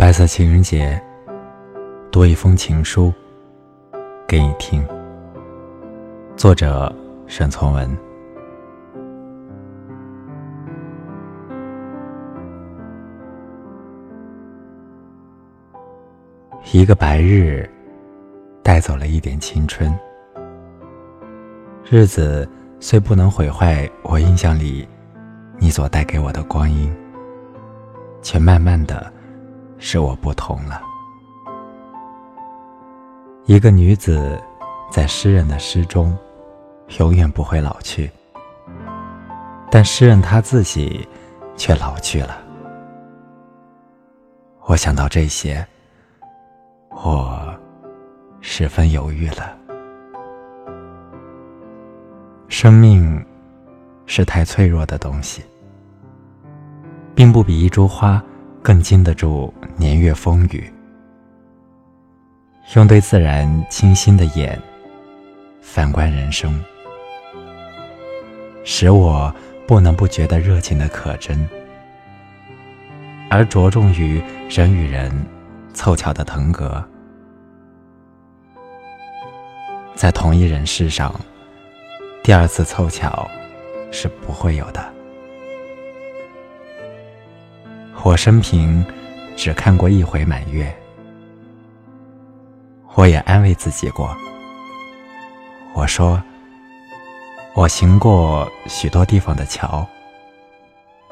白色情人节，多一封情书给你听。作者沈从文。一个白日，带走了一点青春。日子虽不能毁坏我印象里你所带给我的光阴，却慢慢的。是我不同了。一个女子，在诗人的诗中，永远不会老去，但诗人他自己却老去了。我想到这些，我十分犹豫了。生命是太脆弱的东西，并不比一株花。更经得住年月风雨，用对自然清新的眼反观人生，使我不能不觉得热情的可真，而着重于人与人凑巧的腾格，在同一人世上，第二次凑巧是不会有的。我生平只看过一回满月，我也安慰自己过。我说，我行过许多地方的桥，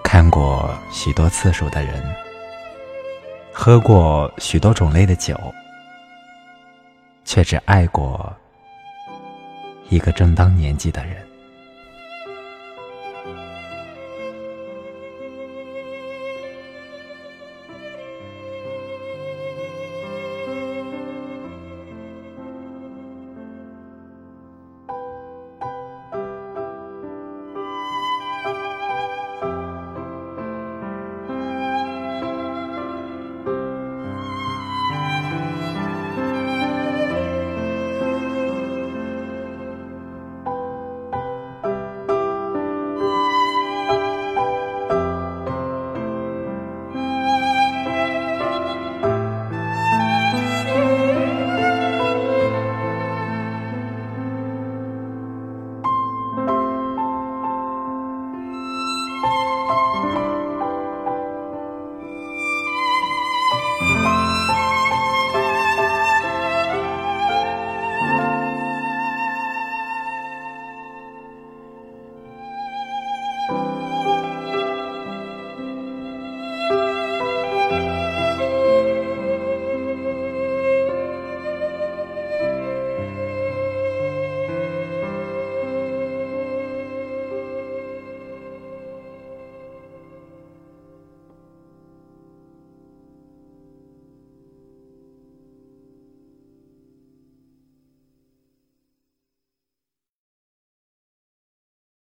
看过许多次数的人，喝过许多种类的酒，却只爱过一个正当年纪的人。